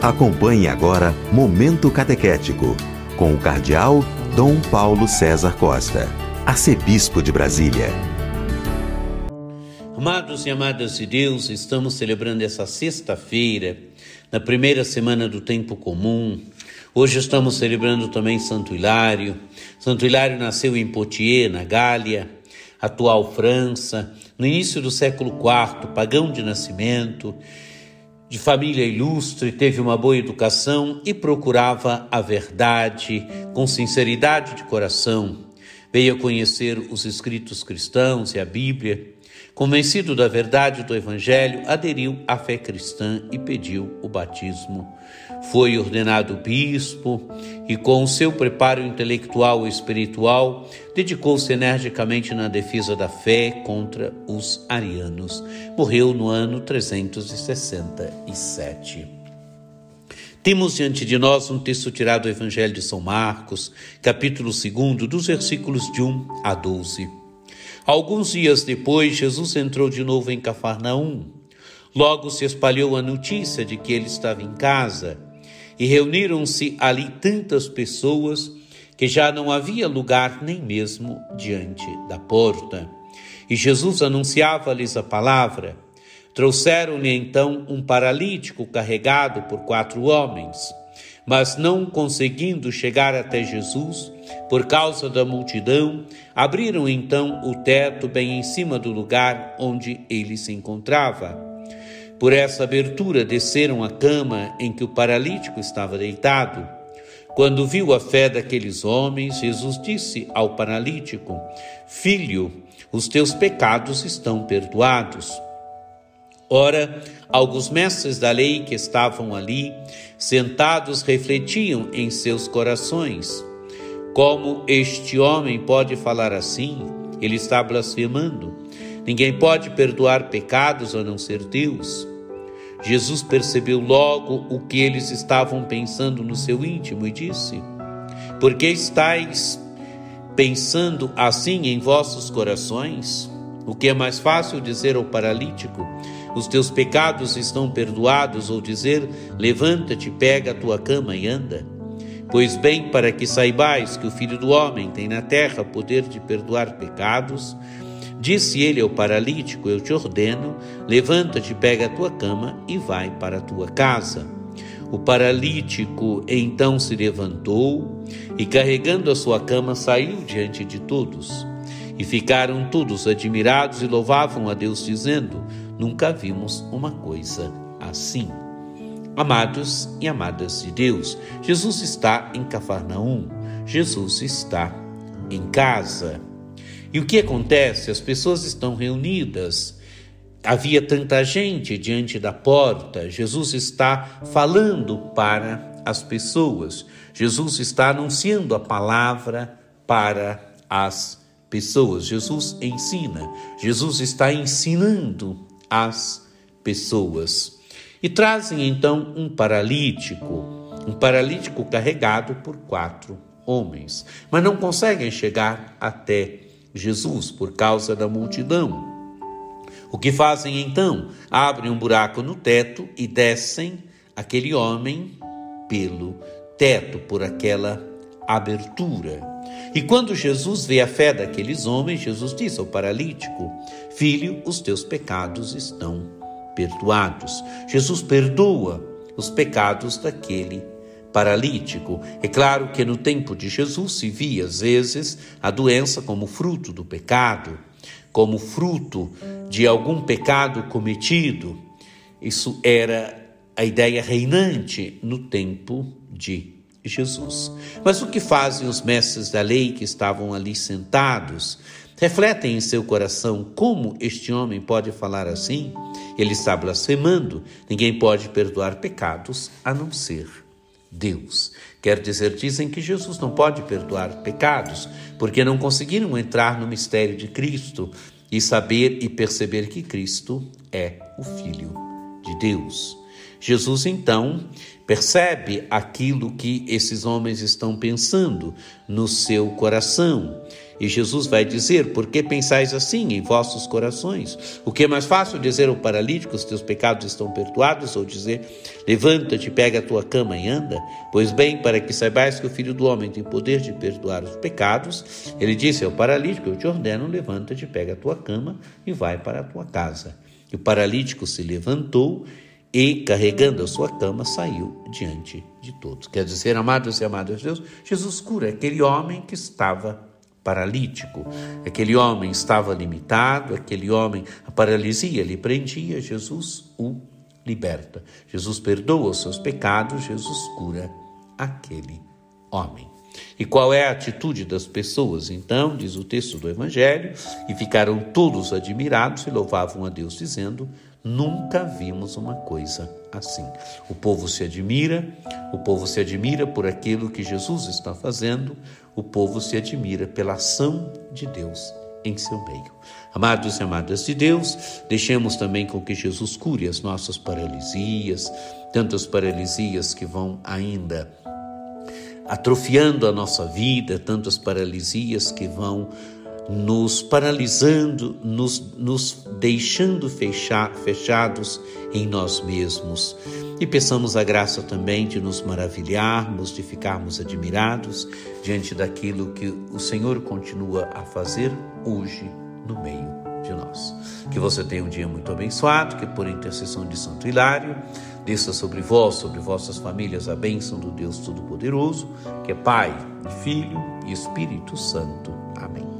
Acompanhe agora Momento Catequético, com o Cardeal Dom Paulo César Costa, Arcebispo de Brasília. Amados e amadas de Deus, estamos celebrando essa sexta-feira, na primeira semana do tempo comum. Hoje estamos celebrando também Santo Hilário. Santo Hilário nasceu em Poitiers, na Gália, atual França, no início do século IV, pagão de nascimento de família ilustre, teve uma boa educação e procurava a verdade com sinceridade de coração. Veio a conhecer os escritos cristãos e a Bíblia. Convencido da verdade do Evangelho, aderiu à fé cristã e pediu o batismo. Foi ordenado bispo e, com o seu preparo intelectual e espiritual, dedicou-se energicamente na defesa da fé contra os arianos. Morreu no ano 367. Temos diante de nós um texto tirado do Evangelho de São Marcos, capítulo 2, dos versículos de 1 a 12. Alguns dias depois, Jesus entrou de novo em Cafarnaum. Logo se espalhou a notícia de que ele estava em casa e reuniram-se ali tantas pessoas que já não havia lugar nem mesmo diante da porta. E Jesus anunciava-lhes a palavra. Trouxeram-lhe então um paralítico carregado por quatro homens. Mas não conseguindo chegar até Jesus, por causa da multidão, abriram então o teto bem em cima do lugar onde ele se encontrava por essa abertura desceram a cama em que o paralítico estava deitado. Quando viu a fé daqueles homens, Jesus disse ao paralítico: Filho, os teus pecados estão perdoados. Ora, alguns mestres da lei que estavam ali, sentados, refletiam em seus corações: Como este homem pode falar assim? Ele está blasfemando. Ninguém pode perdoar pecados a não ser Deus. Jesus percebeu logo o que eles estavam pensando no seu íntimo e disse: Por que estáis pensando assim em vossos corações? O que é mais fácil dizer ao paralítico: Os teus pecados estão perdoados, ou dizer: Levanta-te, pega a tua cama e anda? Pois bem, para que saibais que o Filho do Homem tem na terra poder de perdoar pecados, Disse ele ao paralítico: Eu te ordeno, levanta-te, pega a tua cama e vai para a tua casa. O paralítico então se levantou e, carregando a sua cama, saiu diante de todos. E ficaram todos admirados e louvavam a Deus, dizendo: Nunca vimos uma coisa assim. Amados e amadas de Deus, Jesus está em Cafarnaum, Jesus está em casa. E o que acontece? As pessoas estão reunidas, havia tanta gente diante da porta, Jesus está falando para as pessoas, Jesus está anunciando a palavra para as pessoas, Jesus ensina, Jesus está ensinando as pessoas. E trazem então um paralítico, um paralítico carregado por quatro homens, mas não conseguem chegar até Jesus por causa da multidão. O que fazem então? Abrem um buraco no teto e descem aquele homem pelo teto, por aquela abertura. E quando Jesus vê a fé daqueles homens, Jesus diz ao paralítico: Filho, os teus pecados estão perdoados. Jesus perdoa os pecados daquele paralítico. É claro que no tempo de Jesus se via, às vezes, a doença como fruto do pecado, como fruto de algum pecado cometido. Isso era a ideia reinante no tempo de Jesus. Mas o que fazem os mestres da lei que estavam ali sentados? Refletem em seu coração como este homem pode falar assim? Ele está blasfemando. Ninguém pode perdoar pecados a não ser Deus. Quer dizer, dizem que Jesus não pode perdoar pecados, porque não conseguiram entrar no mistério de Cristo e saber e perceber que Cristo é o Filho de Deus. Jesus então percebe aquilo que esses homens estão pensando no seu coração. E Jesus vai dizer: Por que pensais assim em vossos corações? O que é mais fácil dizer ao paralítico: Os teus pecados estão perdoados, ou dizer: Levanta-te, pega a tua cama e anda? Pois bem, para que saibais que o Filho do Homem tem poder de perdoar os pecados, ele disse ao paralítico: Eu te ordeno, levanta-te, pega a tua cama e vai para a tua casa. E o paralítico se levantou e, carregando a sua cama, saiu diante de todos. Quer dizer, amados e amadas de Deus, Jesus cura aquele homem que estava paralítico. Aquele homem estava limitado, aquele homem, a paralisia lhe prendia, Jesus o liberta. Jesus perdoa os seus pecados, Jesus cura aquele homem. E qual é a atitude das pessoas? Então, diz o texto do Evangelho, e ficaram todos admirados e louvavam a Deus, dizendo: Nunca vimos uma coisa assim. O povo se admira, o povo se admira por aquilo que Jesus está fazendo, o povo se admira pela ação de Deus em seu meio. Amados e amadas de Deus, deixemos também com que Jesus cure as nossas paralisias, tantas paralisias que vão ainda atrofiando a nossa vida, tantas paralisias que vão nos paralisando, nos, nos deixando fechar, fechados em nós mesmos. E peçamos a graça também de nos maravilharmos, de ficarmos admirados diante daquilo que o Senhor continua a fazer hoje no meio de nós. Que você tenha um dia muito abençoado, que por intercessão de Santo Hilário, desça sobre vós, sobre vossas famílias, a bênção do Deus Todo-Poderoso, que é Pai, Filho e Espírito Santo. Amém.